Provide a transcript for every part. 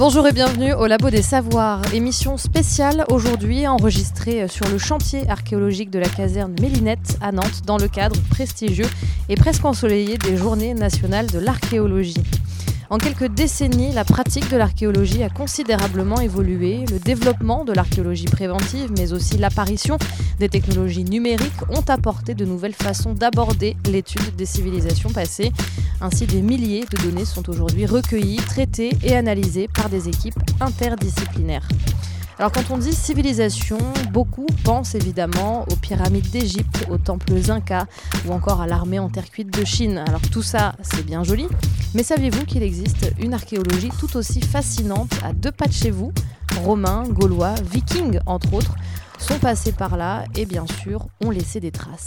Bonjour et bienvenue au Labo des Savoirs, émission spéciale aujourd'hui enregistrée sur le chantier archéologique de la caserne Mélinette à Nantes dans le cadre prestigieux et presque ensoleillé des Journées nationales de l'archéologie. En quelques décennies, la pratique de l'archéologie a considérablement évolué. Le développement de l'archéologie préventive, mais aussi l'apparition des technologies numériques ont apporté de nouvelles façons d'aborder l'étude des civilisations passées. Ainsi, des milliers de données sont aujourd'hui recueillies, traitées et analysées par des équipes interdisciplinaires. Alors quand on dit civilisation, beaucoup pensent évidemment aux pyramides d'Égypte, aux temples incas ou encore à l'armée en terre cuite de Chine. Alors tout ça, c'est bien joli, mais saviez-vous qu'il existe une archéologie tout aussi fascinante à deux pas de chez vous? Romains, Gaulois, Vikings entre autres sont passés par là et bien sûr ont laissé des traces.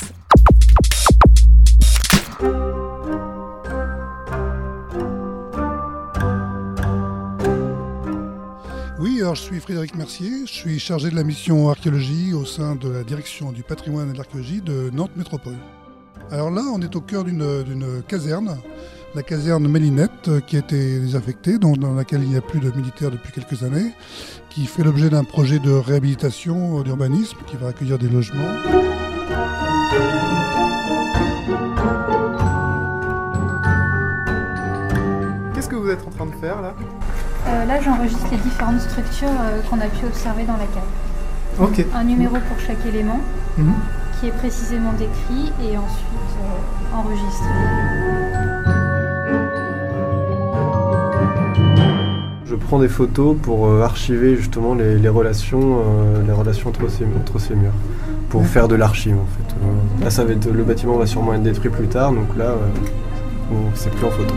Oui, alors je suis Frédéric Mercier, je suis chargé de la mission archéologie au sein de la direction du patrimoine et de l'archéologie de Nantes Métropole. Alors là, on est au cœur d'une caserne, la caserne Mélinette, qui a été désaffectée, dans laquelle il n'y a plus de militaires depuis quelques années, qui fait l'objet d'un projet de réhabilitation d'urbanisme qui va accueillir des logements. Qu'est-ce que vous êtes en train de faire là? Euh, là, j'enregistre les différentes structures euh, qu'on a pu observer dans la cave. Ok. Un numéro pour chaque élément Mhm. qui est précisément décrit et ensuite euh, enregistré. Je prends des photos pour euh, archiver justement les, les relations, euh, les relations entre ces, entre ces murs, pour faire de l'archive en fait. Euh, là, ça va être, le bâtiment va sûrement être détruit plus tard, donc là, euh, c'est plus en photo.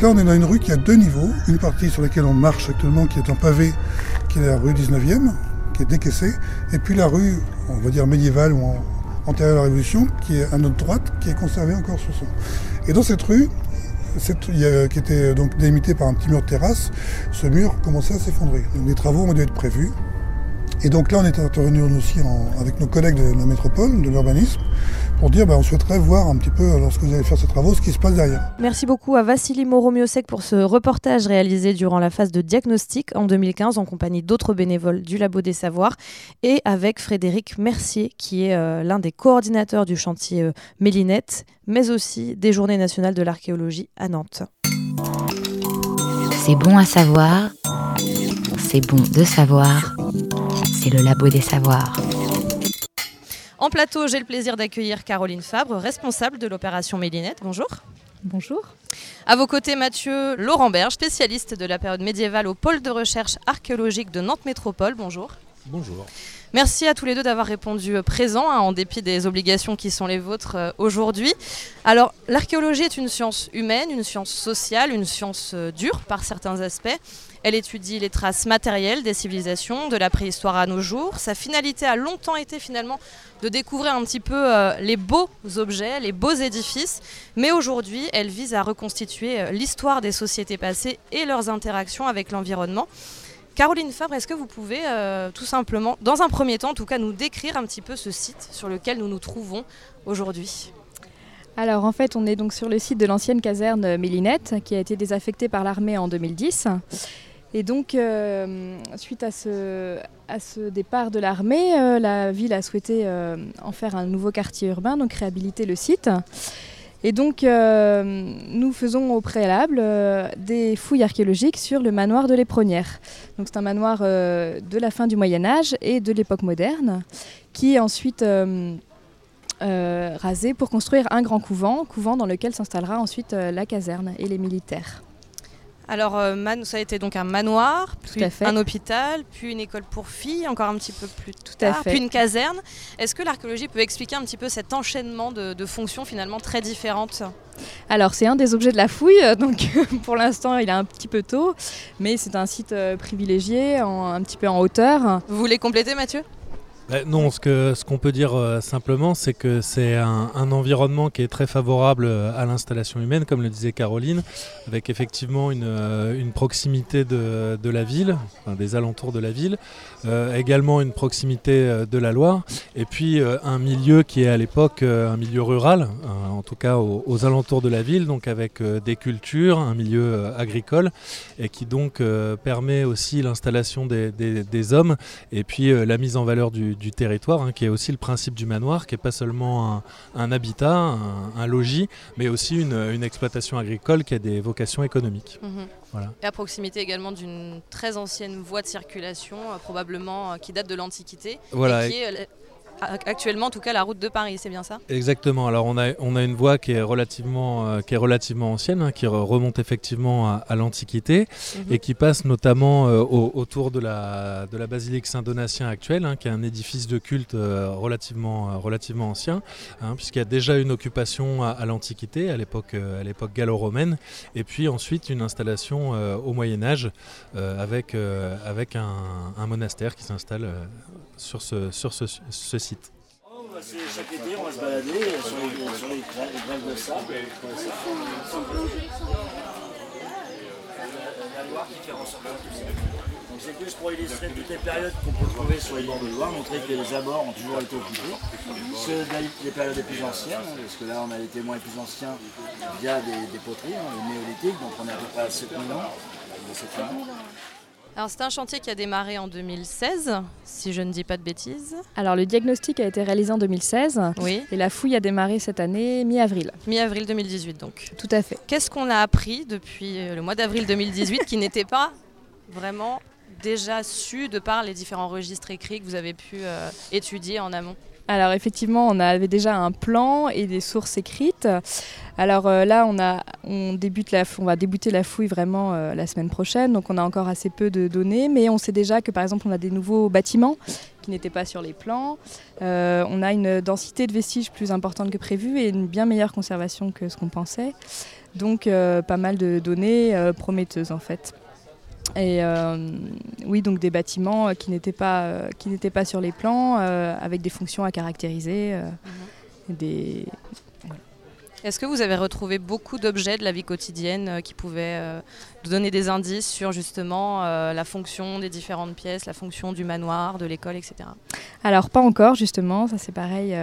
Donc là, on est dans une rue qui a deux niveaux. Une partie sur laquelle on marche actuellement, qui est en pavé, qui est la rue 19e, qui est décaissée. Et puis la rue, on va dire médiévale ou antérieure à la Révolution, qui est à notre droite, qui est conservée encore sur son. Et dans cette rue, cette- qui était donc délimitée par un petit mur de terrasse, ce mur commençait à s'effondrer. Donc les travaux ont dû être prévus. Et donc là, on est intervenu aussi avec nos collègues de la métropole, de l'urbanisme, pour dire ben, on souhaiterait voir un petit peu, lorsque vous allez faire ces travaux, ce qui se passe derrière. Merci beaucoup à Vassili Moromiosek pour ce reportage réalisé durant la phase de diagnostic en 2015 en compagnie d'autres bénévoles du Labo des Savoirs et avec Frédéric Mercier qui est euh, l'un des coordinateurs du chantier euh, Mélinette mais aussi des Journées nationales de l'archéologie à Nantes. C'est bon à savoir, c'est bon de savoir, c'est le labo des savoirs. En plateau, j'ai le plaisir d'accueillir Caroline Fabre, responsable de l'opération Mélinette. Bonjour. Bonjour. À vos côtés, Mathieu Laurent-Berge, spécialiste de la période médiévale au pôle de recherche archéologique de Nantes Métropole. Bonjour. Bonjour. Merci à tous les deux d'avoir répondu euh, présent, hein, en dépit des obligations qui sont les vôtres euh, aujourd'hui. Alors, l'archéologie est une science humaine, une science sociale, une science euh, dure par certains aspects. Elle étudie les traces matérielles des civilisations, de la préhistoire à nos jours. Sa finalité a longtemps été finalement de découvrir un petit peu euh, les beaux objets, les beaux édifices. Mais aujourd'hui, elle vise à reconstituer euh, l'histoire des sociétés passées et leurs interactions avec l'environnement. Caroline Fabre, est-ce que vous pouvez euh, tout simplement, dans un premier temps en tout cas, nous décrire un petit peu ce site sur lequel nous nous trouvons aujourd'hui? Alors en fait, on est donc sur le site de l'ancienne caserne Mélinette qui a été désaffectée par l'armée en 2010. Et donc, euh, suite à ce, départ de l'armée, euh, la ville a souhaité euh, en faire un nouveau quartier urbain, donc réhabiliter le site. Et donc, nous faisons au préalable des fouilles archéologiques sur le manoir de l'Éperonnière. Donc, c'est un manoir de la fin du Moyen Âge et de l'époque moderne, qui est ensuite rasé pour construire un grand couvent, couvent dans lequel s'installera ensuite la caserne et les militaires. Alors, euh, man- ça a été donc un manoir, puis un hôpital, puis une école pour filles, encore un petit peu plus Tout tard, à fait. puis une caserne. Est-ce que l'archéologie peut expliquer un petit peu cet enchaînement de, de fonctions finalement très différentes Alors c'est un des objets de la fouille, euh, donc pour l'instant il est un petit peu tôt, mais c'est un site euh, privilégié, en- un petit peu en hauteur. Vous voulez compléter, Mathieu? Ben, non, ce que ce qu'on peut dire euh, simplement, c'est que c'est un, environnement qui est très favorable euh, à l'installation humaine, comme le disait Caroline, avec effectivement une, euh, proximité de, la ville, des alentours de la ville, également une proximité de la Loire, et puis un milieu qui est à l'époque un milieu rural, en tout cas aux, alentours de la ville, donc avec des cultures, un milieu agricole, et qui donc permet aussi l'installation des, hommes et puis la mise en valeur du, du territoire, hein, qui est aussi le principe du manoir, qui n'est pas seulement un, un habitat, un, un logis, mais aussi une, une exploitation agricole qui a des vocations économiques. Voilà. Et à proximité également d'une très ancienne voie de circulation, euh, probablement euh, qui date de l'Antiquité, Voilà, et qui est euh, actuellement en tout cas la route de Paris, c'est bien ça? Exactement. Alors on a, on a une voie qui est relativement, euh, qui est relativement ancienne, hein, qui re- remonte effectivement à, à l'Antiquité Mhm. et qui passe notamment euh, au- autour de la, de la basilique Saint-Donatien actuelle, hein, qui est un édifice de culte euh, relativement, relativement ancien, hein, puisqu'il y a déjà une occupation à, l'Antiquité, à l'époque gallo-romaine, et puis ensuite une installation au Moyen Âge avec, avec un, un monastère qui s'installe sur, ce, sur ce, ce site. Oh, bah, c'est chaque été, on va se balader euh, sur les, sur les grèves, de sable. La Loire qui fait ressortir tout ça. Donc c'est plus pour illustrer toutes les périodes qu'on peut trouver sur les bords de Loire, montrer que les abords ont toujours été occupés. Ceux des périodes les plus anciennes, hein, parce que là on a les témoins les plus anciens via des, des poteries, hein, les néolithiques, donc on est à peu près à 7000 ans. De 7000 ans. Alors c'est un chantier qui a démarré en 2016, si je ne dis pas de bêtises. Alors le diagnostic a été réalisé en 2016 Oui, et la fouille a démarré cette année mi-avril. mi-avril 2018 donc. Tout à fait. Qu'est-ce qu'on a appris depuis euh, le mois d'avril 2018 qui n'était pas vraiment déjà su de par les différents registres écrits que vous avez pu euh, étudier en amont? Alors effectivement, on avait déjà un plan et des sources écrites. Alors euh, là, on, a, on, va débuter la fouille vraiment euh, la semaine prochaine, donc on a encore assez peu de données, mais on sait déjà que par exemple, on a des nouveaux bâtiments qui n'étaient pas sur les plans. Euh, on a une densité de vestiges plus importante que prévu et une bien meilleure conservation que ce qu'on pensait. Donc pas mal de données prometteuses en fait. Et euh, oui, donc des bâtiments euh, qui n'étaient pas, euh, qui n'étaient pas sur les plans, euh, avec des fonctions à caractériser, euh, et des... Est-ce que vous avez retrouvé beaucoup d'objets de la vie quotidienne euh, qui pouvaient euh, nous donner des indices sur justement euh, la fonction des différentes pièces, la fonction du manoir, de l'école, etc. Alors pas encore justement, ça c'est pareil.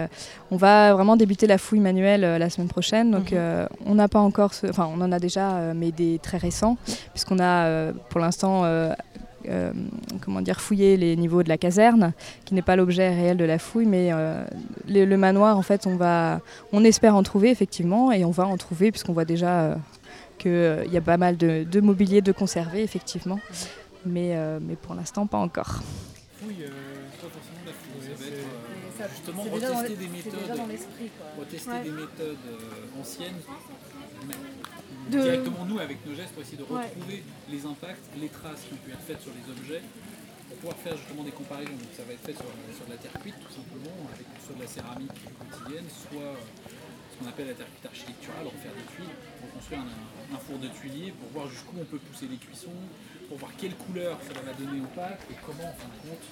on va vraiment débuter la fouille manuelle la semaine prochaine, donc Mhm. on n'a pas encore, ce- enfin on en a déjà, mais des très récents, puisqu'on a pour l'instant, euh, euh, comment dire, fouillé les niveaux de la caserne, qui n'est pas l'objet réel de la fouille, mais euh, le, le manoir en fait, on va, on espère en trouver effectivement, et on va en trouver puisqu'on voit déjà qu'il y a pas mal de, de mobilier de conserver effectivement, mais, euh, mais pour l'instant pas encore. fouille, euh, pas forcément de la fouille. Ça va être euh, justement retester des méthodes, retester des méthodes euh, anciennes, directement nous avec nos gestes pour essayer de retrouver les impacts, les traces qui ont pu être faites sur les objets, pour pouvoir faire justement des comparaisons. Donc ça va être fait sur, sur de la terre cuite tout simplement, avec soit de la céramique quotidienne, soit euh, ce qu'on appelle la terre cuite architecturale, refaire des tuiles, pour construire un, un four de tuilier, pour voir jusqu'où on peut pousser les cuissons, pour voir quelle couleur ça va donner au pâte et comment, en fin de compte,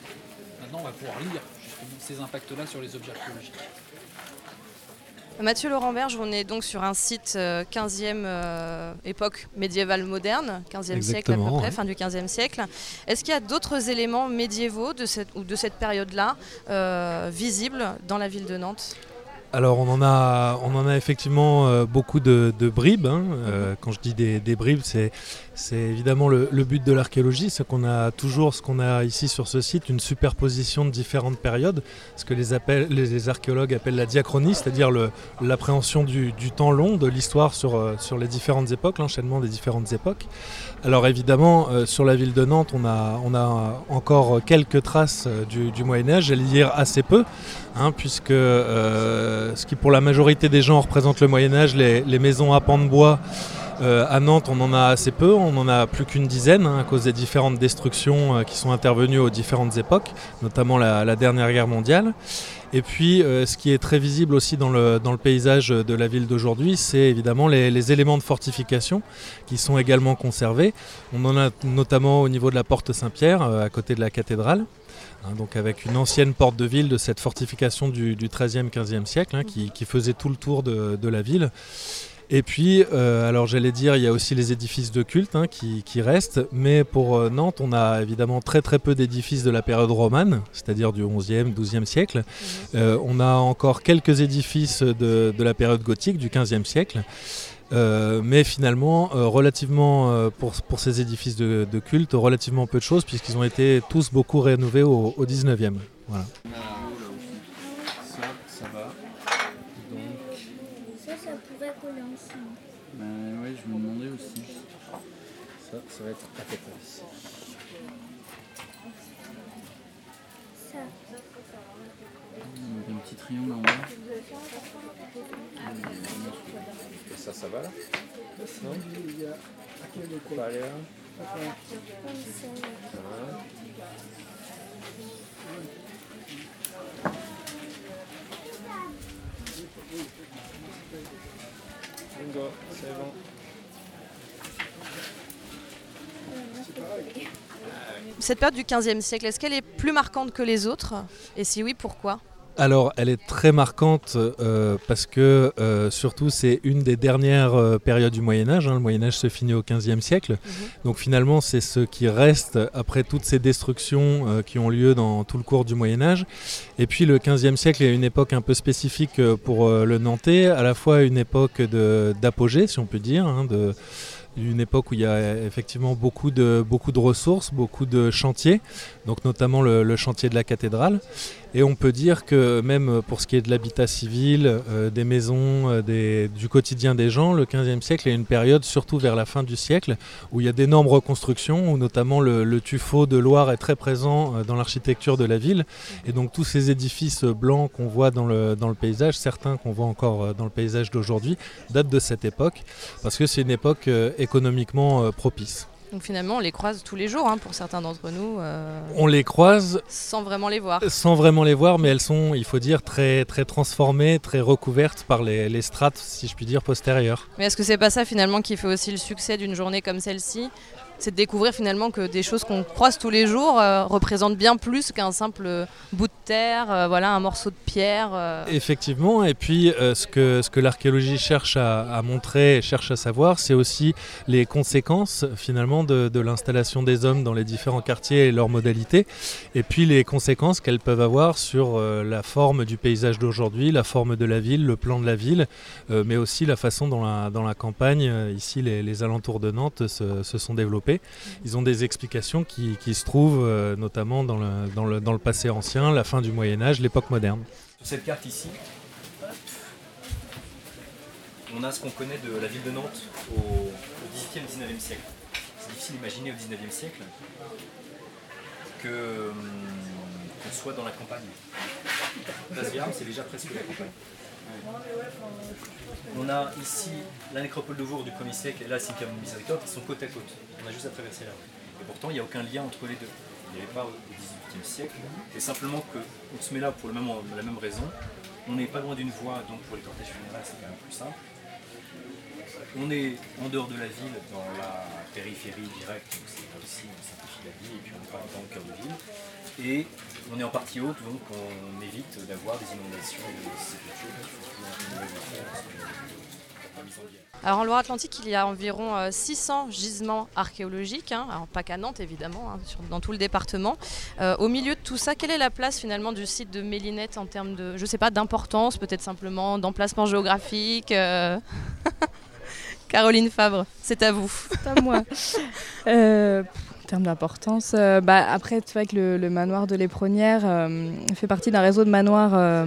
maintenant on va pouvoir lire justement ces impacts-là sur les objets archéologiques. Mathieu Laurent Berge, on est donc sur un site euh, 15e euh, époque médiévale moderne, 15e siècle à peu près, ouais. fin du 15e siècle. Est-ce qu'il y a d'autres éléments médiévaux de cette, ou de cette période-là euh, visibles dans la ville de Nantes? Alors on en a, on en a effectivement euh, beaucoup de, de bribes. hein. Euh, quand je dis des, des bribes, c'est, c'est évidemment le, but de l'archéologie, c'est qu'on a toujours ce qu'on a ici sur ce site, une superposition de différentes périodes, ce que les, archéologues appellent la diachronie, c'est-à-dire l'appréhension du, temps long de l'histoire sur, euh, sur les différentes époques, l'enchaînement des différentes époques. Alors évidemment, euh, sur la ville de Nantes, on a, encore quelques traces euh, du, Moyen Âge, j'allais dire assez peu, hein, puisque ce qui pour la majorité des gens représente le Moyen Âge, les, les maisons à pans de bois, à Nantes, on en a assez peu, on en a plus qu'une dizaine hein, à cause des différentes destructions qui sont intervenues aux différentes époques, notamment la dernière guerre mondiale. Et puis, euh, ce qui est très visible aussi dans le, paysage de la ville d'aujourd'hui, c'est évidemment les, éléments de fortification qui sont également conservés. On en a notamment au niveau de la porte Saint-Pierre, euh, à côté de la cathédrale. Hein, donc avec une ancienne porte de ville de cette fortification du, du 13e, 15e siècle, hein, qui, faisait tout le tour de la ville. Et puis, euh, alors j'allais dire, il y a aussi les édifices de culte hein, qui, restent, mais pour euh, Nantes, on a évidemment très très peu d'édifices de la période romane, c'est-à-dire du 11e, 12e siècle. Mhm. Euh, on a encore quelques édifices de, la période gothique, du 15e siècle. mais finalement, relativement pour, pour, ces édifices de, culte, relativement peu de choses, puisqu'ils ont été tous beaucoup rénovés au, au 19e. Voilà. Ça va être à peu près ici. Ça. Donc un petit triangle en bas. Et ça, ça va là Non Il y a pas. Bingo, c'est bon. Cette période du 15e siècle, est-ce qu'elle est plus marquante que les autres Et si oui, pourquoi alors, elle est très marquante euh, parce que euh, surtout c'est une des dernières euh, périodes du Moyen Âge. Hein. Le Moyen Âge se finit au XVe siècle, mhm. donc finalement c'est ce qui reste après toutes ces destructions qui ont lieu dans tout le cours du Moyen Âge. Et puis le XVe siècle est une époque un peu spécifique pour le Nantais, à la fois une époque d'apogée, si on peut dire, hein, de une époque où il y a effectivement beaucoup de, ressources, beaucoup de chantiers, donc notamment le, chantier de la cathédrale. Et on peut dire que même pour ce qui est de l'habitat civil, euh, des maisons, euh, du quotidien des gens, le 15e siècle est une période, surtout vers la fin du siècle, où il y a d'énormes reconstructions, où notamment le, tuffeau de Loire est très présent euh, dans l'architecture de la ville. Et donc tous ces édifices blancs qu'on voit le, dans le paysage, certains qu'on voit encore dans le paysage d'aujourd'hui, datent de cette époque, parce que c'est une époque économiquement propice. Donc finalement, on les croise tous les jours hein, pour certains d'entre nous. Euh, on les croise sans vraiment les voir. Sans vraiment les voir, mais elles sont, il faut dire, très, très transformées, très recouvertes par les, les strates, si je puis dire, postérieures. Mais est-ce que c'est pas ça finalement qui fait aussi le succès d'une journée comme celle-ci? C'est de découvrir finalement que des choses qu'on croise tous les jours euh, représentent bien plus qu'un simple bout de terre, euh, voilà, un morceau de pierre. Euh. Effectivement, et puis ce que, l'archéologie cherche à, montrer, cherche à savoir, c'est aussi les conséquences finalement de, l'installation des hommes dans les différents quartiers et leurs modalités, et puis les conséquences qu'elles peuvent avoir sur la forme du paysage d'aujourd'hui, la forme de la ville, le plan de la ville, mais aussi la façon dont la, campagne, ici les, les alentours de Nantes, se, se sont développés. Ils ont des explications qui, se trouvent euh, notamment dans le, dans, le, dans le, passé ancien, la fin du Moyen Âge, l'époque moderne. Sur cette carte ici, on a ce qu'on connaît de la ville de Nantes au, XVIIIe, XIXe siècle. C'est difficile d'imaginer au XIXe siècle que hum, qu'on soit dans la campagne. Place c'est déjà presque la campagne. On a ici la nécropole de Vour du 1er siècle et là cimetière Miséricorde qui sont côte à côte. On a juste à traverser la rue. Et pourtant, il n'y a aucun lien entre les deux. Il n'y avait pas au XVIIIe siècle. Et simplement qu'on se met là pour la même raison. On n'est pas loin d'une voie, donc pour les cortèges funéraires, c'est quand même plus simple. On est en dehors de la ville, dans la périphérie directe, donc c'est aussi on simplifie la vie, et puis on n'est pas dans le cœur de ville. Et on est en partie haute, donc on évite d'avoir des inondations des sépultures. Alors en Loire-Atlantique, il y a environ 600 euh, gisements archéologiques, hein. alors pas qu'à Nantes évidemment, hein, dans tout le département. Euh, au milieu de tout ça, quelle est la place finalement du site de Mélinette en termes de, je sais pas, d'importance, peut-être simplement d'emplacement géographique euh? Caroline Fabre, c'est à vous. C'est à moi. En termes d'importance, bah, après, tu vois que le, manoir de l'Épronnière fait partie d'un réseau de manoirs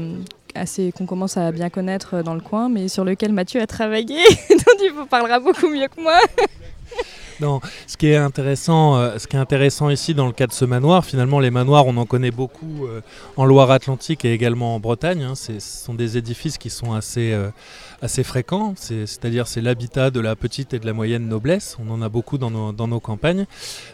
assez qu'on commence à bien connaître dans le coin, mais sur lequel Mathieu a travaillé, dont il vous parlera beaucoup mieux que moi. Ce qui est intéressant, euh, ce qui est intéressant ici dans le cas de ce manoir, finalement, les manoirs, on en connaît beaucoup euh, en Loire-Atlantique et également en Bretagne. Hein. ce sont des édifices qui sont assez, euh, assez fréquents, c'est-à-dire c'est l'habitat de la petite et de la moyenne noblesse. On en a beaucoup dans nos, campagnes.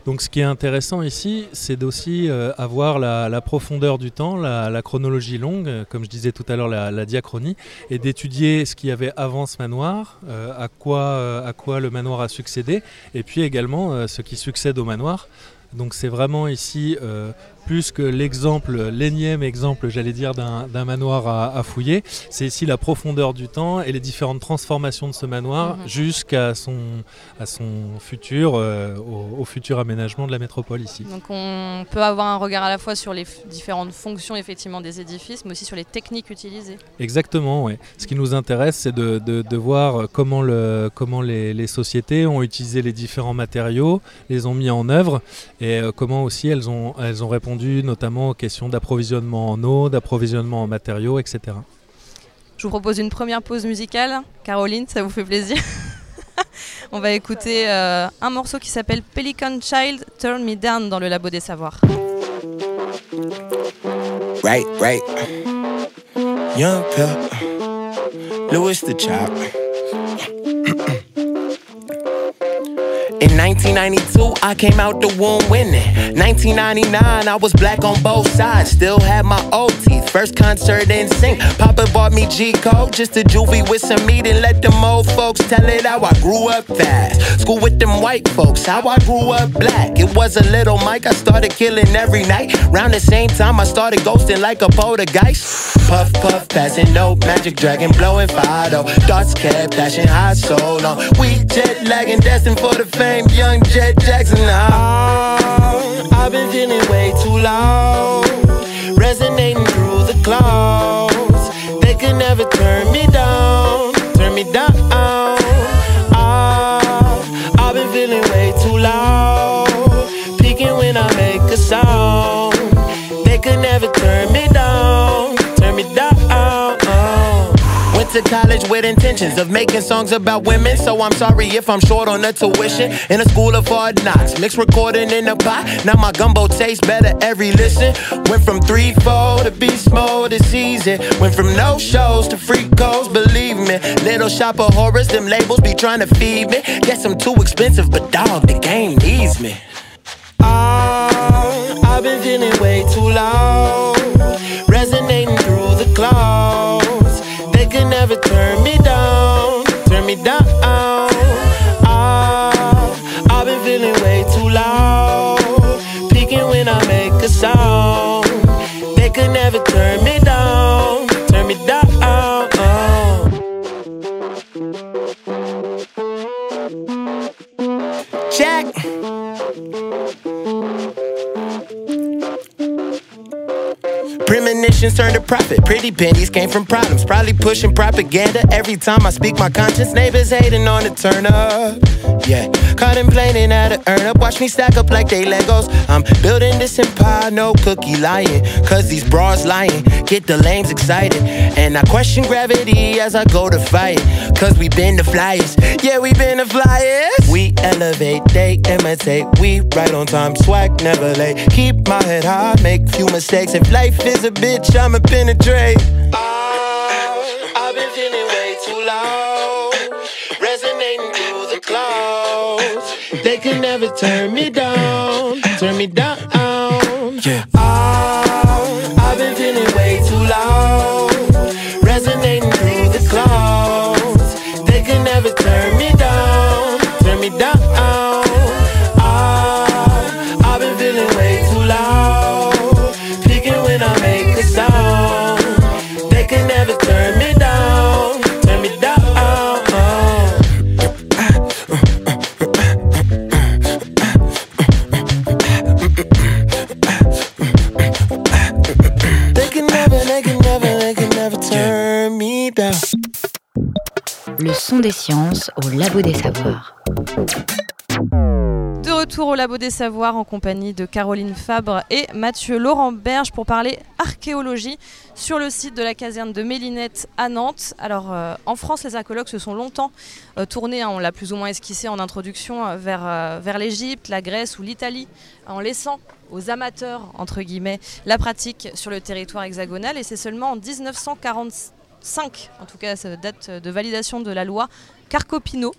Donc, ce qui est intéressant ici, c'est d'aussi avoir la, profondeur du temps, la, chronologie longue, comme je disais tout à l'heure, la, diachronie, et d'étudier ce qu'il y avait avant ce manoir, à quoi, à quoi le manoir a succédé, et puis également euh, ce qui succède au manoir. Donc c'est vraiment ici euh, plus que l'exemple, l'énième exemple, j'allais dire, d'un manoir à, fouiller. C'est ici la profondeur du temps et les différentes transformations de ce manoir mhm. jusqu'à son, à son futur, euh, au, futur aménagement de la métropole ici. Donc on peut avoir un regard à la fois sur les différentes fonctions effectivement des édifices, mais aussi sur les techniques utilisées. Exactement, oui. Ce qui nous intéresse, c'est de, de, voir comment, le, comment les, les, sociétés ont utilisé les différents matériaux, les ont mis en œuvre et euh, comment aussi elles ont, elles ont répondu notamment aux questions d'approvisionnement en eau, d'approvisionnement en matériaux, etc. Je vous propose une première pause musicale. Caroline, ça vous fait plaisir On va écouter euh, un morceau qui s'appelle Pelican Child Turn Me Down dans le Labo des Savoirs. Right, right. Young Louis the Chop. In 1992, I came out the womb winning. 1999, I was black on both sides, still had my old teeth. First concert in sync. Papa bought me G Code, just a juvie with some meat and let them old folks tell it how I grew up fast. School with them white folks, how I grew up black. It was a little Mike, I started killing every night. Round the same time, I started ghosting like a poltergeist. Puff, puff, passing no magic dragon, blowing fado. Thoughts kept flashing high so long. We jet lagging, destined for the fame name Young Jet Jackson. Oh, I've been feeling way too low, resonating through the clouds. They could never turn me down, turn me down. To college with intentions of making songs about women. So I'm sorry if I'm short on the tuition. In a school of hard knocks, mixed recording in a pot. Now my gumbo tastes better every listen. Went from 3-4 to beast mode this season. Went from no shows to free calls, believe me. Little shop of horrors, them labels be trying to feed me. Guess I'm too expensive, but dog, the game needs me. Oh, I've been feeling way too low, resonating through the clouds never turn me down, turn me down. Oh, I've been feeling way too loud, peaking when I make a sound. They could never turn me down, turn me down. Turn to profit. Pretty pennies came from problems. Probably pushing propaganda every time I speak my conscience. Neighbors hating on the turn up. Yeah, contemplating how to earn up. Watch me stack up like they Legos. I'm building this empire, no cookie lying. Cause these bras lying, get the lames excited. And I question gravity as I go to fight. Cause we been the flyers. Yeah, we been the flyers. We elevate, they imitate. We right on time, swag never late. Keep my head high, make few mistakes. If life is a bitch, I'ma penetrate. Can never turn me down, turn me down. Yeah. Oh, des sciences au Labo des Savoirs retour au Labo des Savoirs en compagnie de Caroline Fabre et Mathieu Laurent Berge pour parler archéologie sur le site de la caserne de Mélinette à Nantes. Alors euh, en France, les archéologues se sont longtemps euh, tournés, hein, on l'a plus ou moins esquissé en introduction, euh, vers, vers l'Égypte, la Grèce ou l'Italie, en laissant aux amateurs, entre guillemets, la pratique sur le territoire hexagonal. Et c'est seulement en 1945, en tout cas date de validation de la loi Carcopino,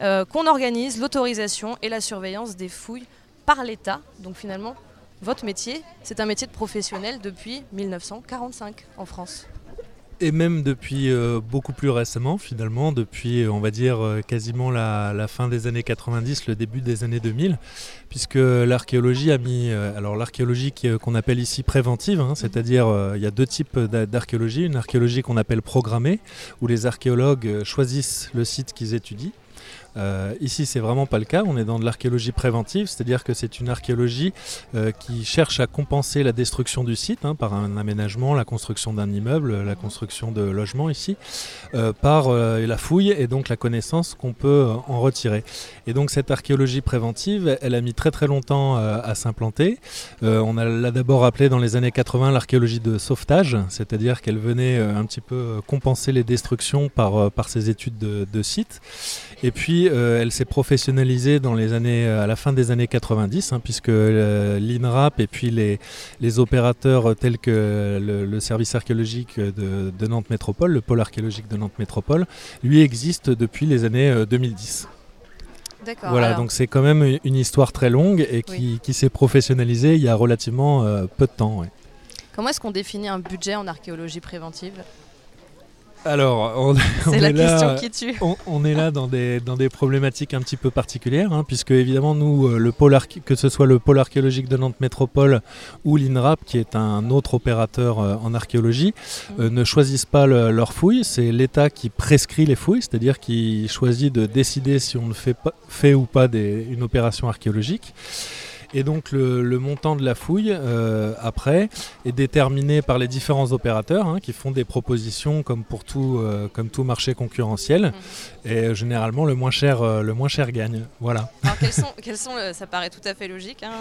euh, qu'on organise l'autorisation et la surveillance des fouilles par l'État. Donc finalement, votre métier, c'est un métier de professionnel depuis 1945 en France et même depuis euh, beaucoup plus récemment, finalement, depuis, on va dire, euh, quasiment la, fin des années 90, le début des années 2000, puisque l'archéologie a mis, alors l'archéologie qu'on appelle ici préventive, hein, c'est-à-dire il y a deux types d'archéologie, une archéologie qu'on appelle programmée, où les archéologues choisissent le site qu'ils étudient, euh, ici, c'est vraiment pas le cas. On est dans de l'archéologie préventive, c'est-à-dire que c'est une archéologie euh, qui cherche à compenser la destruction du site hein, par un aménagement, la construction d'un immeuble, la construction de logements ici, euh, par la fouille et donc la connaissance qu'on peut en retirer. Et donc cette archéologie préventive, elle a mis très très longtemps à s'implanter. on l'a d'abord appelée dans les années 80 l'archéologie de sauvetage, c'est-à-dire qu'elle venait un petit peu compenser les destructions par, par ses études de, de sites. Et puis, euh, elle s'est professionnalisée dans les années, à la fin des années 90, hein, puisque euh, l'INRAP et puis les, les, opérateurs tels que le, service archéologique de, Nantes Métropole, le pôle archéologique de Nantes Métropole, lui existe depuis les années 2010. Euh, D'accord. Voilà, donc c'est quand même une histoire très longue et qui, qui s'est professionnalisée il y a relativement peu de temps. Comment est-ce qu'on définit un budget en archéologie préventive? Alors, on, est, là, On, est là dans des, dans des problématiques un petit peu particulières, hein, puisque évidemment, nous, euh, le pôle que ce soit le pôle archéologique de Nantes Métropole ou l'INRAP, qui est un autre opérateur euh, en archéologie, mmh. euh, ne choisissent pas leurs fouilles. C'est l'État qui prescrit les fouilles, c'est-à-dire qui choisit de décider si on ne fait, pas, fait ou pas des, une opération archéologique. Et donc le, montant de la fouille, euh, après, est déterminé par les différents opérateurs hein, qui font des propositions comme pour tout, euh, comme tout marché concurrentiel. Mhm. Et généralement, le moins cher, euh, le moins cher gagne. Voilà. Alors quels sont, quels sont ça paraît tout à fait logique, hein,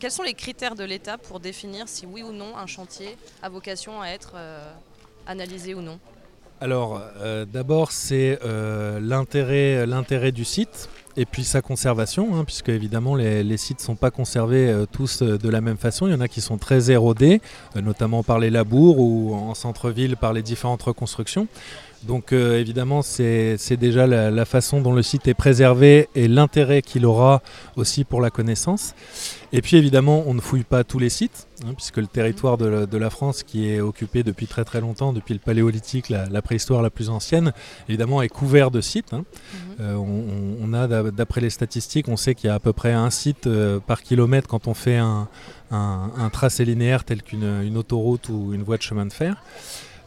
quels sont les critères de l'État pour définir si oui ou non un chantier a vocation à être analysé ou non? Alors, d'abord, c'est l'intérêt, l'intérêt du site et puis sa conservation, hein, puisque évidemment les, sites ne sont pas conservés euh, tous euh, de la même façon. Il y en a qui sont très érodés, euh, notamment par les labours ou en centre-ville par les différentes reconstructions. Donc euh, évidemment, c'est déjà la, façon dont le site est préservé et l'intérêt qu'il aura aussi pour la connaissance. Et puis évidemment, on ne fouille pas tous les sites, hein, puisque le territoire de la, France, qui est occupé depuis très très longtemps, depuis le paléolithique, la, préhistoire la plus ancienne, évidemment est couvert de sites. Hein. Mhm. Euh, on, a, d'après les statistiques, on sait qu'il y a à peu près un site euh, par kilomètre quand on fait un, un tracé linéaire tel qu'une autoroute ou une voie de chemin de fer.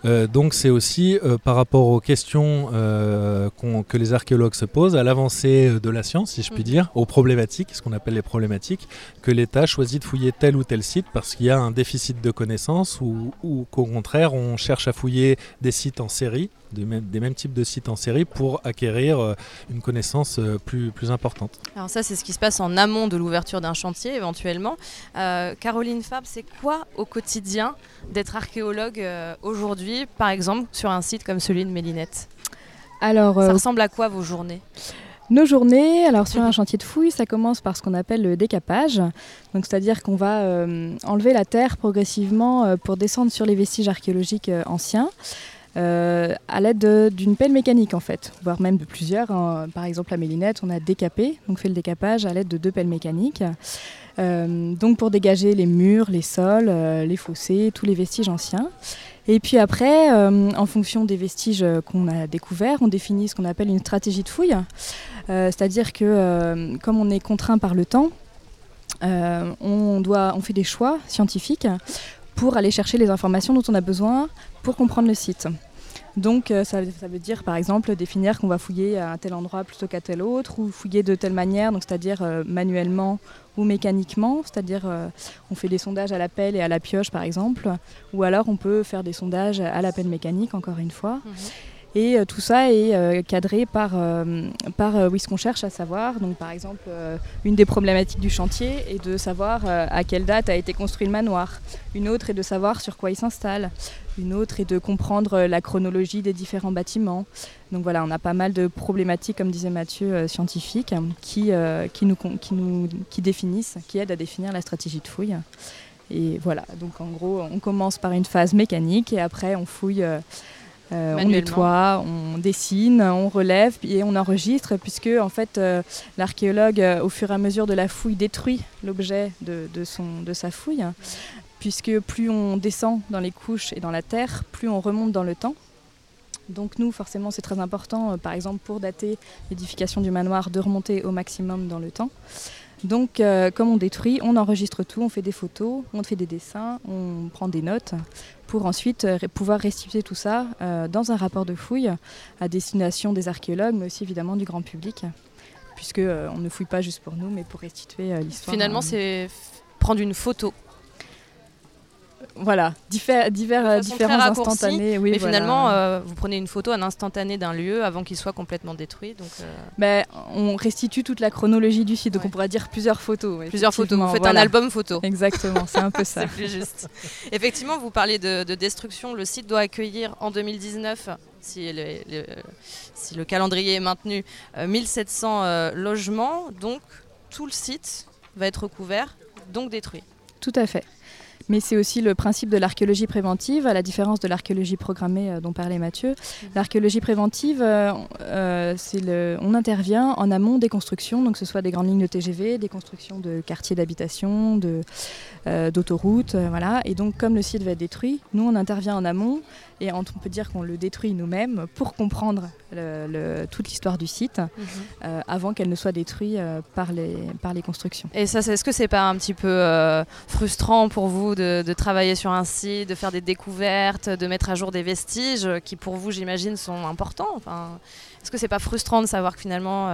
Euh, donc c'est aussi euh, par rapport aux questions euh, que les archéologues se posent, à l'avancée de la science, si je puis mhm. dire, aux problématiques, ce qu'on appelle les problématiques, que l'État choisit de fouiller tel ou tel site parce qu'il y a un déficit de connaissances ou, ou qu'au contraire on cherche à fouiller des sites en série des mêmes, types de sites en série pour acquérir euh, une connaissance euh, plus, plus importante. Alors ça, c'est ce qui se passe en amont de l'ouverture d'un chantier éventuellement. Euh, Caroline Fab, c'est quoi au quotidien d'être archéologue aujourd'hui, par exemple, sur un site comme celui de Mélinette? Alors, Ça ressemble à quoi vos journées? nos journées, alors sur un chantier de fouille, ça commence par ce qu'on appelle le décapage. Donc c'est-à-dire qu'on va enlever la terre progressivement pour descendre sur les vestiges archéologiques anciens. Euh, à l'aide d'une pelle mécanique en fait, voire même de plusieurs. Par exemple, à Mélinette, on a décapé, donc fait le décapage à l'aide de deux pelles mécaniques. Euh, donc pour dégager les murs, les sols, euh, les fossés, tous les vestiges anciens. Et puis après, en fonction des vestiges qu'on a découverts, on définit ce qu'on appelle une stratégie de fouille. C'est-à-dire que comme on est contraint par le temps, on fait des choix scientifiques pour aller chercher les informations dont on a besoin pour comprendre le site. Donc euh, ça, veut dire par exemple définir qu'on va fouiller à tel endroit plutôt qu'à tel autre, ou fouiller de telle manière, donc c'est-à-dire euh, manuellement ou mécaniquement, c'est-à-dire euh, on fait des sondages à la pelle et à la pioche par exemple, ou alors on peut faire des sondages à la pelle mécanique encore une fois. Mhm. Et tout ça est cadré par, par oui, ce qu'on cherche à savoir. Donc, par exemple, une des problématiques du chantier est de savoir à quelle date a été construit le manoir. Une autre est de savoir sur quoi il s'installe. Une autre est de comprendre la chronologie des différents bâtiments. Donc voilà, on a pas mal de problématiques, comme disait Mathieu, scientifiques, qui, qui, nous, qui, nous, qui définissent, qui aident à définir la stratégie de fouille. Et voilà, donc en gros, on commence par une phase mécanique et après on fouille, euh, euh, on nettoie, on dessine, on relève et on enregistre, puisque en fait euh, l'archéologue, au fur et à mesure de la fouille, détruit l'objet de, de sa fouille, puisque plus on descend dans les couches et dans la terre, plus on remonte dans le temps. Donc nous, forcément, c'est très important, par exemple, pour dater l'édification du manoir, de remonter au maximum dans le temps. Donc, euh, comme on détruit, on enregistre tout, on fait des photos, on fait des dessins, on prend des notes pour ensuite euh, pouvoir restituer tout ça euh, dans un rapport de fouille à destination des archéologues, mais aussi évidemment du grand public, puisque on ne fouille pas juste pour nous, mais pour restituer l'histoire. Finalement, c'est prendre une photo voilà, divers, divers différents instantanés. Oui, mais finalement, euh, vous prenez une photo, un instantané d'un lieu avant qu'il soit complètement détruit. Donc, euh, ben, on restitue toute la chronologie du site, donc on pourra dire plusieurs photos. Plusieurs photos, vous faites un album photo. Exactement, c'est un peu ça. c'est plus juste. Effectivement, vous parlez de, destruction. Le site doit accueillir en 2019 si le, si le calendrier est maintenu, 1700 euh, logements. Donc tout le site va être recouvert, donc détruit. Tout à fait mais c'est aussi le principe de l'archéologie préventive, à la différence de l'archéologie programmée euh, dont parlait Mathieu. Mhm. L'archéologie préventive, euh, euh, le, on intervient en amont des constructions, donc que ce soit des grandes lignes de TGV, des constructions de quartiers d'habitation, d'autoroutes, voilà. Et donc, comme le site va être détruit, nous on intervient en amont et on peut dire qu'on le détruit nous-mêmes pour comprendre toute l'histoire du site mhm. euh, avant qu'elle ne soit détruite euh, par, les, par les constructions. Et ça, est-ce que c'est pas un petit peu euh, frustrant pour vous de, travailler sur un site, de faire des découvertes, de mettre à jour des vestiges qui pour vous, j'imagine, sont importants enfin, Est-ce que c'est pas frustrant de savoir que finalement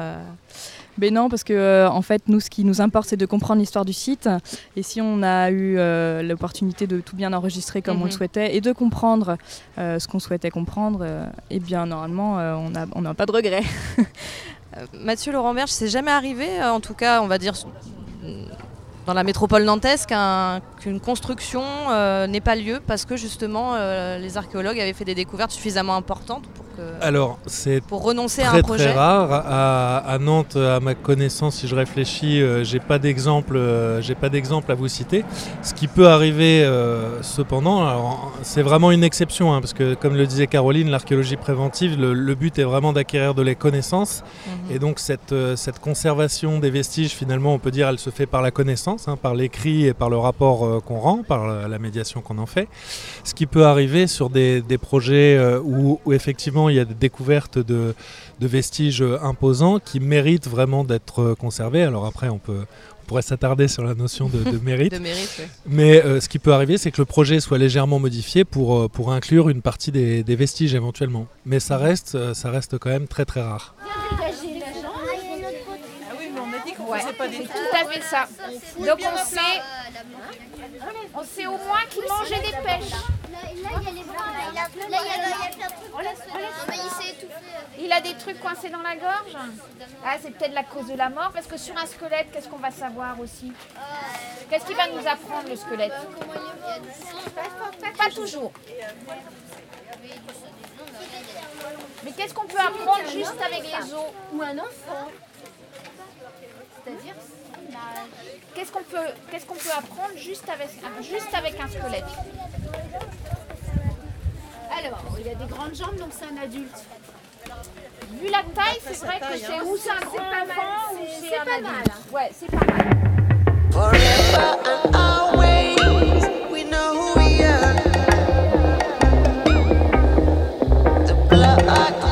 ben non, parce que euh, en fait, nous, ce qui nous importe, c'est de comprendre l'histoire du site. Et si on a eu euh, l'opportunité de tout bien enregistrer comme on le mhm. souhaitait et de comprendre euh, ce qu'on souhaitait comprendre, eh bien, normalement, on n'a on pas de regrets. Mathieu Laurent Berge, c'est jamais arrivé, en tout cas, on va dire dans la métropole nantaise qu'une construction n'ait pas lieu parce que justement les archéologues avaient fait des découvertes suffisamment importantes pour alors, c'est pour renoncer très, à un projet très rare. À, Nantes, à ma connaissance, si je réfléchis, euh, j'ai pas d'exemple, euh, j'ai pas d'exemple à vous citer. Ce qui peut arriver, euh, cependant, c'est vraiment une exception, hein, parce que comme le disait Caroline, l'archéologie préventive, le, but est vraiment d'acquérir de les connaissances, mhm. et donc cette, cette conservation des vestiges, finalement, on peut dire, elle se fait par la connaissance, hein, par l'écrit et par le rapport qu'on rend, par la, médiation qu'on en fait. Ce qui peut arriver sur des, des projets où, où effectivement il y a des découvertes de, vestiges imposants qui méritent vraiment d'être conservés. Alors après, on peut, pourrait s'attarder sur la notion de, mérite. Mais euh, ce qui peut arriver, c'est que le projet soit légèrement modifié pour, euh, pour inclure une partie des, vestiges éventuellement. Mais ça reste, euh, ça reste quand même très très rare. Ah oui, mais on a dit qu'on pas des tout à fait ça. Donc on sait, on sait au moins qu'ils mangeaient des pêches. Il a des trucs coincés dans la gorge Ah, c'est peut-être la cause de la mort, parce que sur un squelette, qu'est-ce qu'on va savoir aussi Qu'est-ce qu'il va nous apprendre, le squelette Pas toujours. Mais qu'est-ce qu'on peut apprendre juste avec les os Ou un enfant. C'est-à-dire Qu'est-ce qu'on peut, qu'est-ce qu'on peut apprendre juste avec, juste avec un squelette alors, il a des grandes jambes, donc c'est un adulte. Vu la taille, c'est vrai que c'est ou c'est un grand ou c'est un adulte. Ouais, c'est pas mal. Forever and always, we know who we are. The blood.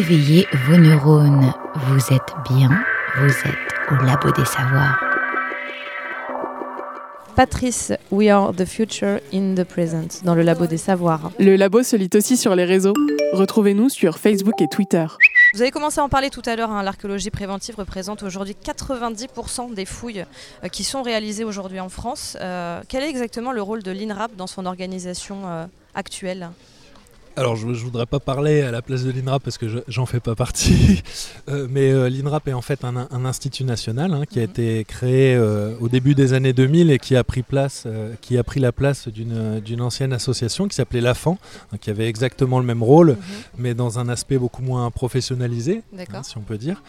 Éveillez vos neurones. Vous êtes bien, vous êtes au labo des savoirs. Patrice, We are the future in the present, dans le labo des savoirs. Le labo se lit aussi sur les réseaux. Retrouvez-nous sur Facebook et Twitter. Vous avez commencé à en parler tout à l'heure, hein, l'archéologie préventive représente aujourd'hui 90% des fouilles euh, qui sont réalisées aujourd'hui en France. Euh, quel est exactement le rôle de l'INRAP dans son organisation euh, actuelle? Alors je ne voudrais pas parler à la place de l'INRAP parce que j'en fais pas partie, euh, mais euh, l'INRAP est en fait un, institut national hein, qui a mhm. été créé euh, au début des années 2000 et qui a pris, place, qui a pris la place d'une ancienne association qui s'appelait l'AFAN, hein, qui avait exactement le même rôle, mhm. mais dans un aspect beaucoup moins professionnalisé, hein, si on peut dire.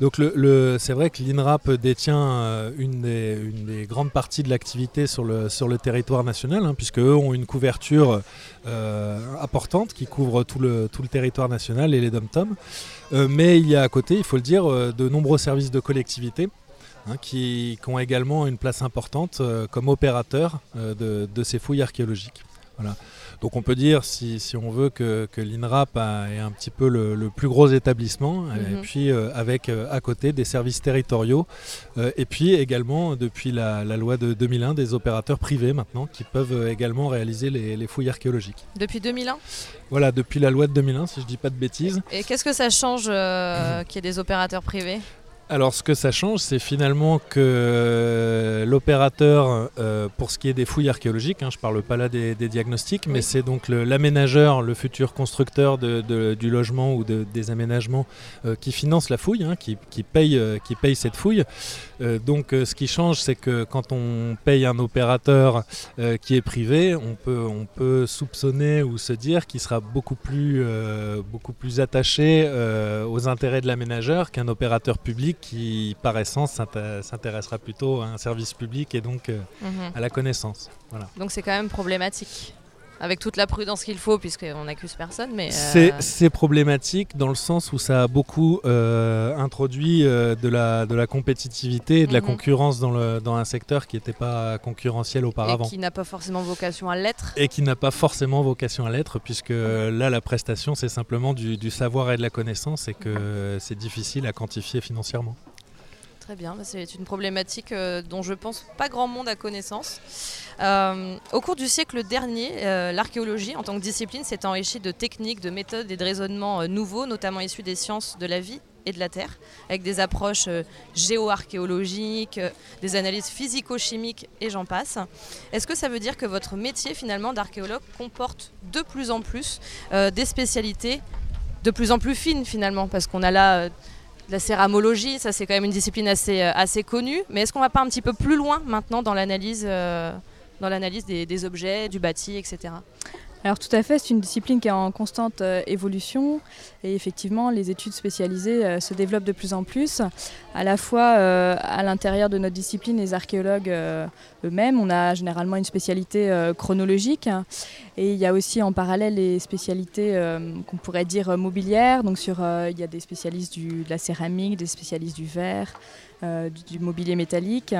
Donc le, c'est vrai que l'INRAP détient une des, une, des, grandes parties de l'activité sur le, sur le territoire national, puisque eux ont une couverture importante qui couvre tout le, territoire national et les dom-toms. Euh, mais il y a à côté, il faut le dire, euh, de nombreux services de collectivité. Hein, qui, ont également une place importante euh, comme opérateurs de, ces fouilles archéologiques. Donc on peut dire, si, on veut, que, l'INRAP est un petit peu le, plus gros établissement, et mhm. puis euh, avec euh, à côté des services territoriaux, euh, et puis également depuis la, loi de 2001 des opérateurs privés maintenant qui peuvent également réaliser les, fouilles archéologiques. Depuis 2001 Voilà, depuis la loi de 2001, si je ne dis pas de bêtises. Et qu'est-ce que ça change qu'il y ait des opérateurs privés? Alors ce que ça change, c'est finalement que l'opérateur, euh, pour ce qui est des fouilles archéologiques, hein, je ne parle pas là des, diagnostics, mais c'est donc l'aménageur, le, futur constructeur du logement ou des aménagements euh, qui finance la fouille, hein, qui, paye, euh, qui paye cette fouille. donc ce qui change, c'est que quand on paye un opérateur qui est privé, on peut, on peut soupçonner ou se dire qu'il sera beaucoup plus, beaucoup plus attaché aux intérêts de l'aménageur qu'un opérateur public qui, par essence, s'intéressera plutôt à un service public et donc euh, mhm. à la connaissance. Voilà. Donc c'est quand même problématique avec toute la prudence qu'il faut, puisqu'on n'accuse personne. Mais euh, c'est problématique dans le sens où ça a beaucoup euh, introduit euh, de, la, de la compétitivité et de la mhm. concurrence dans, le, dans un secteur qui n'était pas concurrentiel auparavant. Et qui n'a pas forcément vocation à l'être. Et qui n'a pas forcément vocation à l'être, puisque là, la prestation, c'est simplement du, du, savoir et de la connaissance et que c'est difficile à quantifier financièrement. Très bien, bah, c'est une problématique dont je pense pas grand monde a connaissance. Euh, au cours du siècle dernier, euh, l'archéologie en tant que discipline s'est enrichie de techniques, de méthodes et de raisonnements euh, nouveaux, notamment issus des sciences de la vie et de la Terre, avec des approches géoarchéologiques, des analyses physico-chimiques et j'en passe. Est-ce que ça veut dire que votre métier finalement d'archéologue comporte de plus en plus des spécialités de plus en plus fines finalement? Parce qu'on a là la céramologie, ça c'est quand même une discipline assez, assez connue, mais est-ce qu'on va pas un petit peu plus loin maintenant dans l'analyse l'analyse des, objets, du bâti, etc. Alors tout à fait, c'est une discipline qui est en constante euh, évolution et effectivement les études spécialisées euh, se développent de plus en plus. À la fois euh, à l'intérieur de notre discipline, les archéologues on a généralement une spécialité chronologique et il y a aussi en parallèle les spécialités qu'on pourrait dire mobilières. Donc sur, il y a des spécialistes de la céramique, des spécialistes du verre, du mobilier métallique.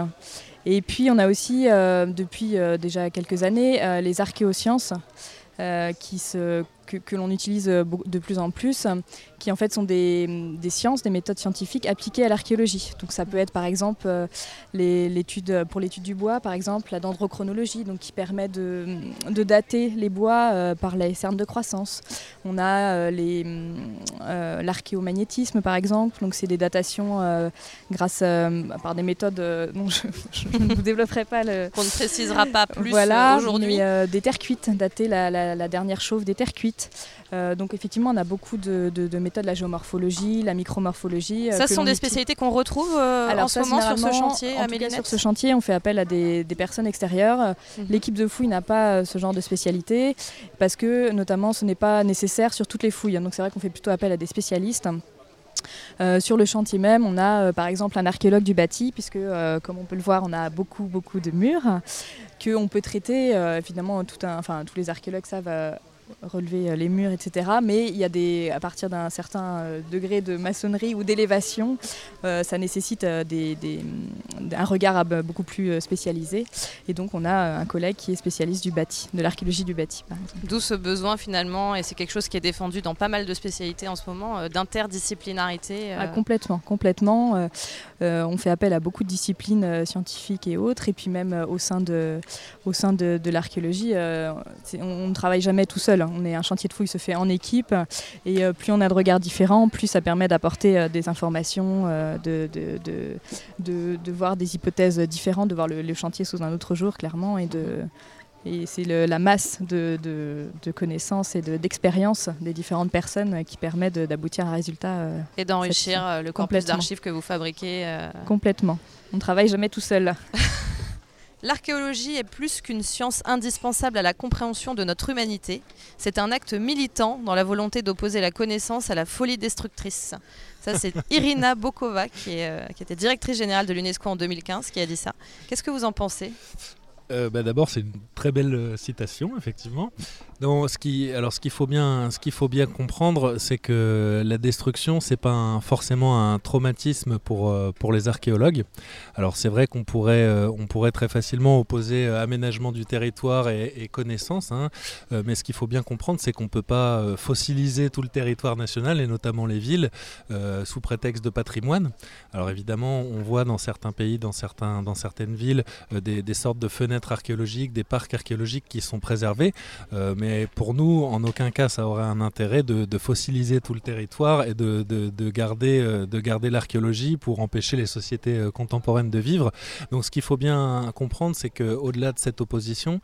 Et puis on a aussi, euh, depuis euh, déjà quelques années, euh, les archéosciences qui se que, l'on utilise euh, de plus en plus, qui en fait sont des, sciences, des méthodes scientifiques appliquées à l'archéologie. Donc ça peut être par exemple euh, l'étude pour l'étude du bois, par exemple la dendrochronologie, donc qui permet de, dater les bois euh, par les cernes de croissance. On a l'archéomagnétisme par exemple, donc c'est des datations grâce par des méthodes dont je, ne vous développerai pas le. Qu'on ne précisera pas plus voilà, aujourd'hui. des terres cuites, dater la, la dernière chauffe des terres cuites. Euh, donc effectivement, on a beaucoup de, méthodes, la géomorphologie, la micromorphologie. Euh, ça, ce sont des spécialités qu'on retrouve euh, en ce moment sur ce chantier à Mélinette Sur ce chantier, on fait appel à des, personnes extérieures. Mhm. L'équipe de fouille n'a pas ce genre de spécialité parce que notamment ce n'est pas nécessaire sur toutes les fouilles. Donc c'est vrai qu'on fait plutôt appel à des spécialistes. sur le chantier même, on a par exemple un archéologue du bâti, puisque comme on peut le voir, on a beaucoup beaucoup de murs qu'on peut traiter. évidemment, tout un, enfin, tous les archéologues savent relever euh, les murs, etc. Mais il y a des, à partir d'un certain euh, degré de maçonnerie ou d'élévation, euh, ça nécessite des, un regard beaucoup plus spécialisé. Et donc on a un collègue qui est spécialiste du bâti, de l'archéologie du bâti. D'où ce besoin finalement, et c'est quelque chose qui est défendu dans pas mal de spécialités en ce moment, d'interdisciplinarité. Ah, complètement, complètement. On fait appel à beaucoup de disciplines scientifiques et autres, et puis même au sein de, au sein de, de l'archéologie, on ne travaille jamais tout seul. Hein. On est un chantier de fouille se fait en équipe et euh, plus on a de regards différents, plus ça permet d'apporter euh, des informations, euh, de, de, voir des hypothèses différentes, de voir le, chantier sous un autre jour clairement et de, Et c'est la masse de, connaissances et d'expériences des différentes personnes qui permet d'aboutir à un résultat. et d'enrichir le corpus d'archives que vous fabriquez. Complètement. On ne travaille jamais tout seul. L'archéologie est plus qu'une science indispensable à la compréhension de notre humanité. C'est un acte militant dans la volonté d'opposer la connaissance à la folie destructrice. Ça, c'est Irina Bokova, qui, euh, qui était directrice générale de l'UNESCO en 2015, qui a dit ça. Qu'est-ce que vous en pensez? Euh, bah, D'abord, c'est une très belle euh, citation, effectivement. Donc, ce alors, ce qu'il faut bien, faut bien comprendre, c'est que la destruction, c'est pas forcément un traumatisme pour euh, pour les archéologues. Alors, c'est vrai qu'on pourrait, on pourrait très facilement opposer aménagement du territoire et, connaissance, hein. mais ce qu'il faut bien comprendre, c'est qu'on peut pas fossiliser tout le territoire national et notamment les villes sous prétexte de patrimoine. Alors, évidemment, on voit dans certains pays, dans certains, dans certaines villes, des sortes de fenêtres archéologiques, des parcs archéologiques qui sont préservés. Euh, mais pour nous, en aucun cas, ça aurait un intérêt de, fossiliser tout le territoire et de, garder, euh, de garder l'archéologie pour empêcher les sociétés euh, contemporaines de vivre. Donc ce qu'il faut bien comprendre, c'est qu'au-delà de cette opposition,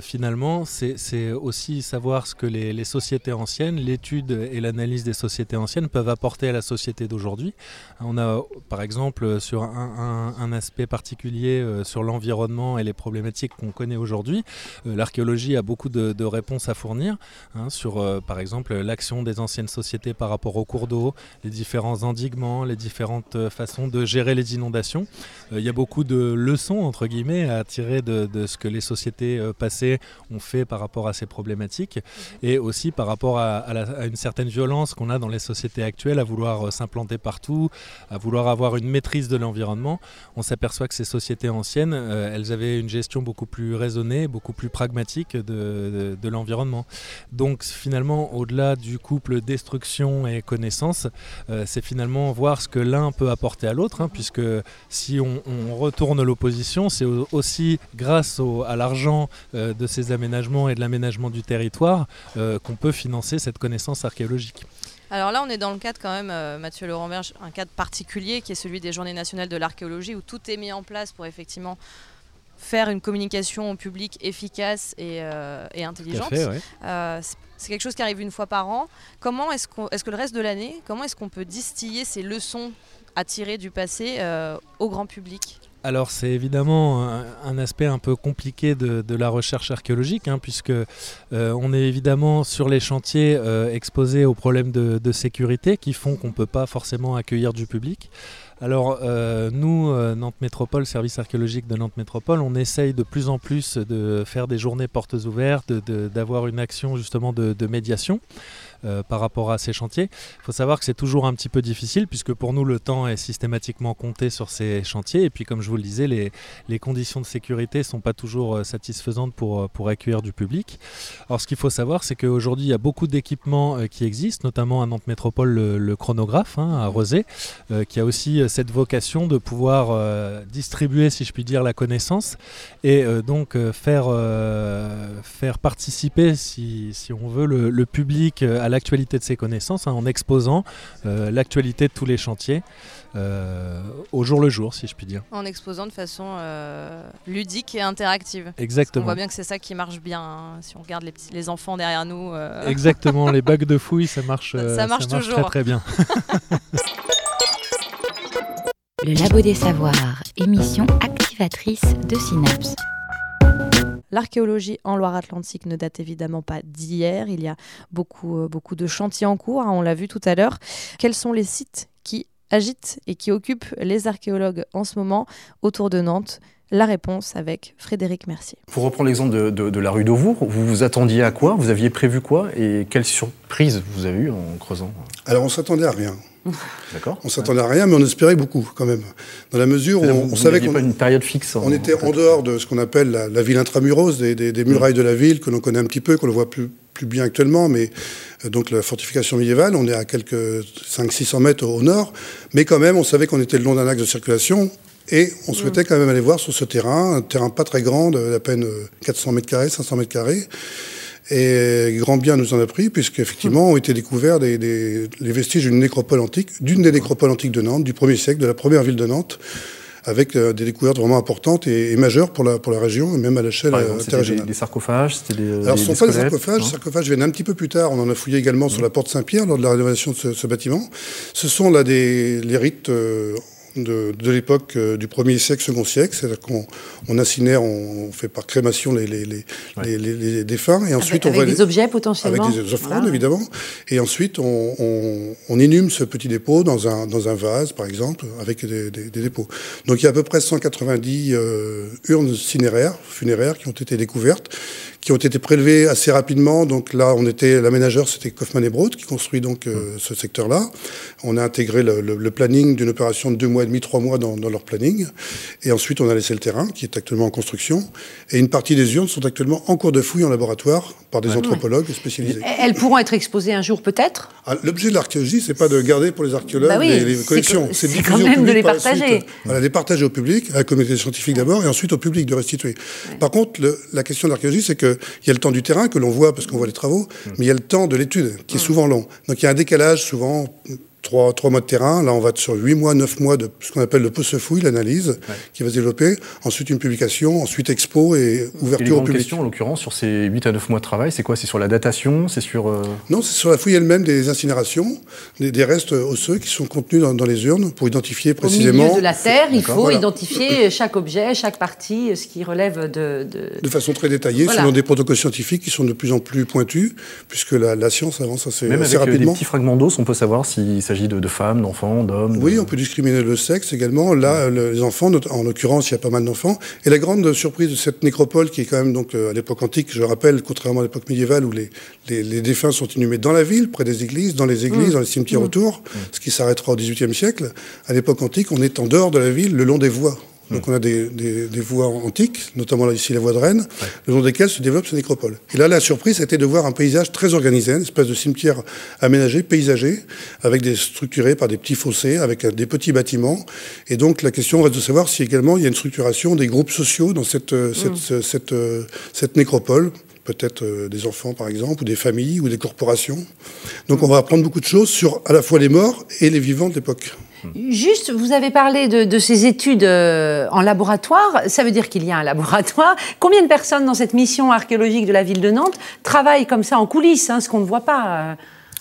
finalement, c'est aussi savoir ce que les, sociétés anciennes, l'étude et l'analyse des sociétés anciennes peuvent apporter à la société d'aujourd'hui. On a, par exemple, sur un, un aspect particulier sur l'environnement et les problématiques qu'on connaît aujourd'hui. Euh, l'archéologie a beaucoup de, réponses à fournir hein, sur, euh, par exemple, l'action des anciennes sociétés par rapport aux cours d'eau, les différents endiguements, les différentes euh, façons de gérer les inondations. il y a beaucoup de leçons, entre guillemets, à tirer de, ce que les sociétés passées ont fait par rapport à ces problématiques et aussi par rapport à, une certaine violence qu'on a dans les sociétés actuelles à vouloir s'implanter partout, à vouloir avoir une maîtrise de l'environnement. On s'aperçoit que ces sociétés anciennes, elles avaient une gestion beaucoup plus raisonnée, beaucoup plus pragmatique de, l'environnement. Donc finalement, au-delà du couple destruction et connaissance, euh, c'est finalement voir ce que l'un peut apporter à l'autre, hein, puisque si on, retourne l'opposition, c'est aussi grâce à l'argent euh, de ces aménagements et de l'aménagement du territoire euh, qu'on peut financer cette connaissance archéologique. Alors là, on est dans le cadre quand même, Mathieu Laurent Berge, un cadre particulier qui est celui des Journées nationales de l'archéologie, où tout est mis en place pour effectivement faire une communication au public efficace et, euh, intelligente. Euh, c'est quelque chose qui arrive une fois par an. Comment est-ce, est que le reste de l'année, comment est-ce qu'on peut distiller ces leçons à tirer du passé euh, au grand public? Alors c'est évidemment un, aspect un peu compliqué de, la recherche archéologique, hein, puisque on est évidemment sur les chantiers exposés aux problèmes de, de, sécurité qui font qu'on ne peut pas forcément accueillir du public. Alors euh, nous, euh, Nantes Métropole, service archéologique de Nantes Métropole, on essaye de plus en plus de faire des journées portes ouvertes, d'avoir une action justement de médiation. Euh, par rapport à ces chantiers. Il faut savoir que c'est toujours un petit peu difficile puisque pour nous le temps est systématiquement compté sur ces chantiers et puis comme je vous le disais les, conditions de sécurité ne sont pas toujours euh, satisfaisantes pour, euh, pour accueillir du public. Alors ce qu'il faut savoir c'est qu'aujourd'hui il y a beaucoup d'équipements qui existent, notamment à Nantes Métropole le, chronographe hein, à Rosé, qui a aussi cette vocation de pouvoir distribuer si je puis dire la connaissance et donc faire, participer si, si on veut le, le public à l'actualité de ses connaissances hein, en exposant euh, l'actualité de tous les chantiers euh, au jour le jour, si je puis dire. En exposant de façon euh, ludique et interactive. Exactement. on voit bien que c'est ça qui marche bien. Hein, si on regarde les, petits, les enfants derrière nous. Exactement, les bacs de fouilles, ça marche, ça, marche, toujours. très très bien. le Labo des Savoirs, émission activatrice de Synapse. L'archéologie en Loire-Atlantique ne date évidemment pas d'hier. Il y a beaucoup, euh, beaucoup de chantiers en cours, hein, on l'a vu tout à l'heure. Quels sont les sites qui agitent et qui occupent les archéologues en ce moment autour de Nantes? La réponse avec Frédéric Mercier. Pour reprendre l'exemple de, la rue d'Auvour, vous vous attendiez à quoi? Vous aviez prévu quoi? Et quelle surprise vous avez eue en creusant? Alors on s'attendait à rien. D'accord. On s'attendait à rien, mais on espérait beaucoup quand même. Dans la mesure où on, savait qu'on. pas une période fixe. on était en, dehors de ce qu'on appelle la, ville intramuros, des, murailles de la ville, que l'on connaît un petit peu, qu'on ne voit plus, plus bien actuellement, mais euh, donc la fortification médiévale, on est à quelques 500-600 mètres au nord, mais quand même, on savait qu'on était le long d'un axe de circulation, et on souhaitait quand même aller voir sur ce terrain, un terrain pas très grand, d'à peine 400 mètres carrés, 500 mètres carrés, et grand bien nous en a pris, puisqu'effectivement ont été découverts des, les vestiges d'une nécropole antique, d'une des nécropoles antiques de Nantes, du 1er siècle, de la première ville de Nantes, avec euh, des découvertes vraiment importantes et, majeures pour la, pour la région, et même à l'échelle interrégionale. Des, sarcophages c'était des, Alors, ce ne sont pas des sarcophages. Les sarcophages viennent un petit peu plus tard. On en a fouillé également sur la porte Saint-Pierre lors de la rénovation de ce, bâtiment. Ce sont là des, les rites de, l'époque euh, du 1er siècle, second siècle. C'est-à-dire qu'on on incinère, on, fait par crémation les, les, les, défunts. Et ensuite, avec, on avec des objets potentiellement Avec des offrandes, évidemment. Et ensuite, on, on, inhume ce petit dépôt dans un, dans un vase, par exemple, avec des, dépôts. Donc il y a à peu près 190 euh, urnes cinéraires, funéraires, qui ont été découvertes qui ont été prélevés assez rapidement. Donc là, on était l'aménageur, c'était Kaufmann et Broad qui construit donc euh, ce secteur-là. On a intégré le, planning d'une opération de deux mois et demi, trois mois dans, leur planning. Et ensuite, on a laissé le terrain qui est actuellement en construction. Et une partie des urnes sont actuellement en cours de fouille en laboratoire par des anthropologues spécialisés. Elles pourront être exposées un jour peut-être? Ah, L'objet de l'archéologie, c'est pas de garder pour les archéologues bah les, collections, c'est quand même de les partager. Voilà, les partager au public, à la communauté scientifique d'abord, et ensuite au public de restituer. Par contre, la question de l'archéologie, c'est que il y a le temps du terrain que l'on voit parce qu'on voit les travaux, mais il y a le temps de l'étude qui est souvent long. Donc il y a un décalage souvent trois, trois mois de terrain. Là, on va être sur huit mois, neuf mois de ce qu'on appelle le post-fouille, l'analyse, qui va se développer. Ensuite, une publication, ensuite expo et ouverture au public. question, en l'occurrence, sur ces 8 à 9 mois de travail, c'est quoi? C'est sur la datation? C'est sur... Euh, non, c'est sur la fouille elle-même des incinérations, des, restes osseux qui sont contenus dans, les urnes pour identifier précisément... Au milieu de la terre, il faut identifier chaque objet, chaque partie, ce qui relève de... De, façon très détaillée, selon des protocoles scientifiques qui sont de plus en plus pointus, puisque la, science avance assez, Même assez avec euh, des petits fragments d'os, on peut savoir s'il s'agit de, femmes, d'enfants, d'hommes Oui, on peut discriminer le sexe également. Là, les enfants, en l'occurrence, il y a pas mal d'enfants. Et la grande surprise de cette nécropole, qui est quand même donc euh, à l'époque antique, je rappelle, contrairement à l'époque médiévale où les, les, défunts sont inhumés dans la ville, près des églises, dans les églises, mmh. dans les cimetières mmh. autour, mmh. ce qui s'arrêtera au XVIIIe siècle. À l'époque antique, on est en dehors de la ville, le long des voies. Donc on a des, voies antiques, notamment là, ici la voie de Rennes, le long desquelles se développe ce nécropole. Et là, la surprise, c'était de voir un paysage très organisé, une espèce de cimetière aménagé, paysagé, avec des structurés par des petits fossés, avec des petits bâtiments. Et donc la question reste de savoir si également il y a une structuration des groupes sociaux dans cette, euh, cette, mm. cette, euh, cette, nécropole peut-être euh, des enfants par exemple, ou des familles, ou des corporations. Donc on va apprendre beaucoup de choses sur à la fois les morts et les vivants de l'époque. Juste, vous avez parlé de, ces études euh, en laboratoire. Ça veut dire qu'il y a un laboratoire. Combien de personnes dans cette mission archéologique de la ville de Nantes travaillent comme ça en coulisses, hein, ce qu'on ne voit pas euh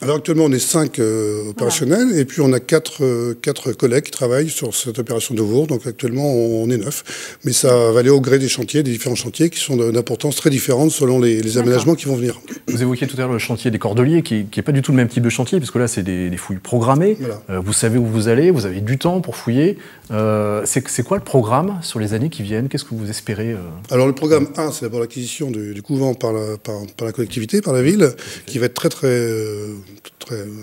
alors actuellement, on est cinq euh, opérationnels et puis on a quatre, euh, quatre collègues qui travaillent sur cette opération de Vour. Donc actuellement, on, est neuf. Mais ça va aller au gré des chantiers, des différents chantiers qui sont d'importance très différente selon les, aménagements qui vont venir. Vous évoquiez tout à l'heure le chantier des Cordeliers qui n'est pas du tout le même type de chantier parce que là, c'est des, fouilles programmées. Euh, vous savez où vous allez, vous avez du temps pour fouiller. c'est quoi le programme sur les années qui viennent? Qu'est-ce que vous espérez Alors le programme 1, c'est d'abord l'acquisition du, couvent par la, par, par la collectivité, par la ville, qui va être très très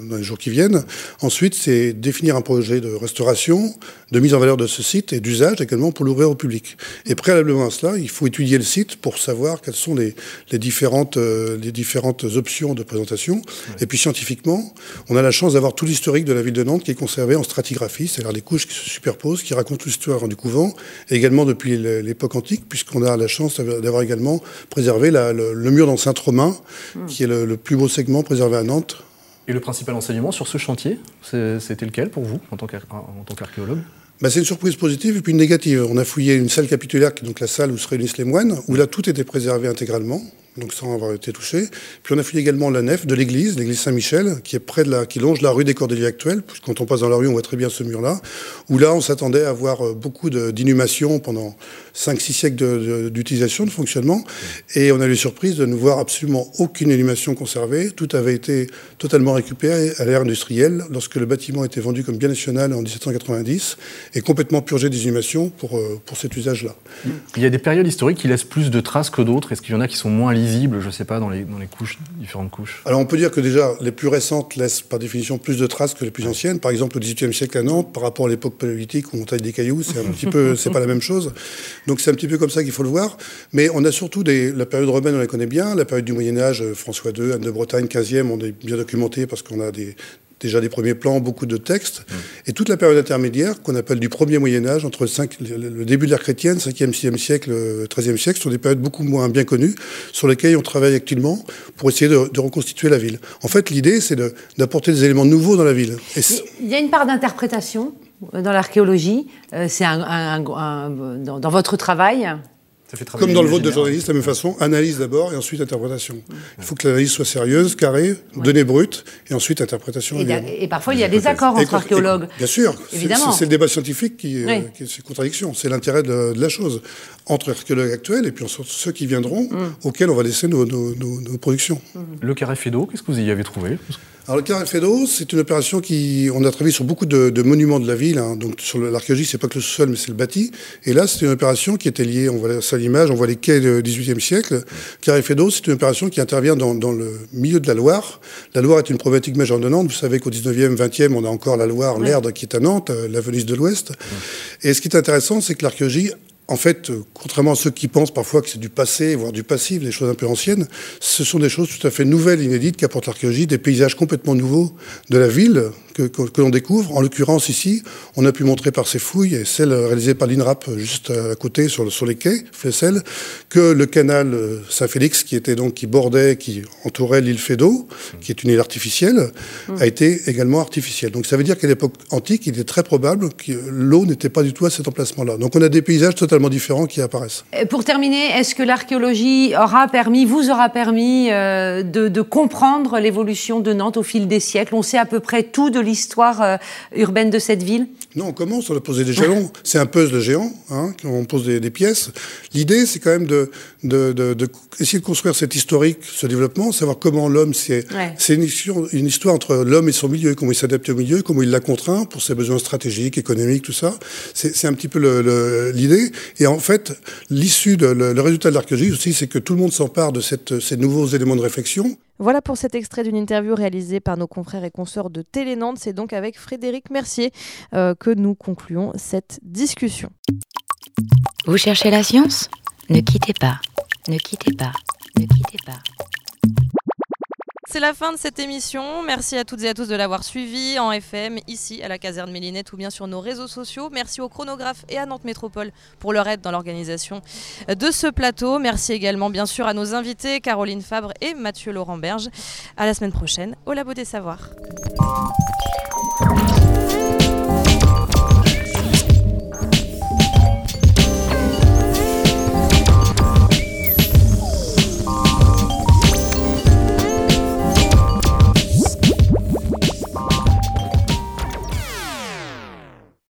dans les jours qui viennent. Ensuite, c'est définir un projet de restauration, de mise en valeur de ce site et d'usage également pour l'ouvrir au public. Et préalablement à cela, il faut étudier le site pour savoir quelles sont les, les différentes, euh, les différentes options de présentation. Et puis scientifiquement, on a la chance d'avoir tout l'historique de la ville de Nantes qui est conservé en stratigraphie, c'est-à-dire les couches qui se superposent, qui racontent l'histoire du couvent, et également depuis l'époque antique, puisqu'on a la chance d'avoir également préservé le, mur d'enceinte romain, hmm. qui est le, le plus beau segment préservé à Nantes, et le principal enseignement sur ce chantier, c'était lequel pour vous, en tant qu'archéologue? Bah, c'est une surprise positive et puis une négative. On a fouillé une salle capitulaire, qui est donc la salle où se réunissent les moines, où là tout était préservé intégralement donc sans avoir été touché. Puis on a fouillé également la nef de l'église, l'église Saint-Michel, qui est près de la, qui longe la rue des Cordeliers actuelle. Quand on passe dans la rue, on voit très bien ce mur-là. Où là, on s'attendait à avoir euh, beaucoup d'inhumations pendant 5-6 siècles d'utilisation, de, fonctionnement. Et on a eu surprise de ne voir absolument aucune inhumation conservée. Tout avait été totalement récupéré à l'ère industrielle lorsque le bâtiment été vendu comme bien national en 1790 et complètement purgé des inhumations pour, euh, pour cet usage-là. Il y a des périodes historiques qui laissent plus de traces que d'autres. Est-ce qu'il y en a qui sont moins je ne sais pas, dans les, dans les couches, différentes couches Alors on peut dire que déjà, les plus récentes laissent par définition plus de traces que les plus anciennes. Par exemple, au XVIIIe siècle à Nantes, par rapport à l'époque paléolithique où on taille des cailloux, c'est un petit peu, c'est pas la même chose. Donc c'est un petit peu comme ça qu'il faut le voir. Mais on a surtout des, la période romaine, on la connaît bien, la période du Moyen Âge, François II, Anne de Bretagne, 15e, on est bien documenté parce qu'on a des, déjà des premiers plans, beaucoup de textes. Et toute la période intermédiaire, qu'on appelle du premier Moyen-Âge, entre le, le, début de l'ère chrétienne, 5e, 6e siècle, 13e siècle, sont des périodes beaucoup moins bien connues, sur lesquelles on travaille actuellement pour essayer de, reconstituer la ville. En fait, l'idée, c'est d'apporter des éléments nouveaux dans la ville. Il y a une part d'interprétation dans l'archéologie C'est un, dans, votre travail comme dans le vote de journaliste, de la même façon, analyse d'abord et ensuite interprétation. Il faut que l'analyse soit sérieuse, carrée, donnée brute, et ensuite interprétation. Et, et parfois, il y a des accords entre archéologues. bien sûr, évidemment. C'est le débat scientifique qui, euh, qui est contradiction. C'est l'intérêt de, la chose entre archéologues actuels et puis ceux qui viendront, mm. auxquels on va laisser nos, productions. Le carré Fédot, qu'est-ce que vous y avez trouvé? Alors le carré Fédot, c'est une opération qui, on a travaillé sur beaucoup de, monuments de la ville. Hein. donc sur l'archéologie, c'est pas que le sol, mais c'est le bâti. Et là, c'est une opération qui était liée, on voit ça à l'image, on voit les quais du XVIIIe siècle. Carré Fédot, c'est une opération qui intervient dans, le milieu de la Loire. La Loire est une problématique majeure de Nantes. Vous savez qu'au XIXe, XXe, on a encore la Loire, l'Erdre qui est à Nantes, euh, la Venise de l'Ouest. Et ce qui est intéressant, c'est que l'archéologie en fait, euh, contrairement à ceux qui pensent parfois que c'est du passé, voire du passif, des choses un peu anciennes, ce sont des choses tout à fait nouvelles, inédites qu'apporte l'archéologie, des paysages complètement nouveaux de la ville, que, l'on découvre. En l'occurrence, ici, on a pu montrer par ces fouilles, et celle réalisée par l'INRAP juste à côté, sur, sur les quais, Flessel, que le canal euh, Saint-Félix, qui était donc, qui bordait, qui entourait l'île Fédot, qui est une île artificielle, a été également artificielle. Donc ça veut dire qu'à l'époque antique, il est très probable que l'eau n'était pas du tout à cet emplacement-là. Donc on a des paysages totalement différents qui apparaissent. Pour terminer, est-ce que l'archéologie aura permis, vous aura permis euh, de, de comprendre l'évolution de Nantes au fil des siècles? On sait à peu près tout de l'histoire euh, urbaine de cette ville? Non, on commence, on a posé des jalons. c'est un puzzle géant, hein, on pose des, pièces. L'idée, c'est quand même de, de, de, essayer de construire cette historique, ce développement, savoir comment l'homme, c'est c'est une, une, histoire entre l'homme et son milieu, comment il s'adapte au milieu, comment il l'a contraint pour ses besoins stratégiques, économiques, tout ça. C'est un petit peu l'idée. Et en fait, l'issue, le, le, résultat de l'archéologie aussi, c'est que tout le monde s'empare de cette, ces nouveaux éléments de réflexion. Voilà pour cet extrait d'une interview réalisée par nos confrères et consoeurs de Télé Nantes. C'est donc avec Frédéric Mercier euh, que nous concluons cette discussion. Vous cherchez la science? Ne quittez pas, ne quittez pas, ne quittez pas. C'est la fin de cette émission. Merci à toutes et à tous de l'avoir suivi en FM, ici à la caserne Mélinette ou bien sur nos réseaux sociaux. Merci au chronographe et à Nantes Métropole pour leur aide dans l'organisation de ce plateau. Merci également bien sûr à nos invités Caroline Fabre et Mathieu Laurent Berge. À la semaine prochaine au Labo des Savoirs.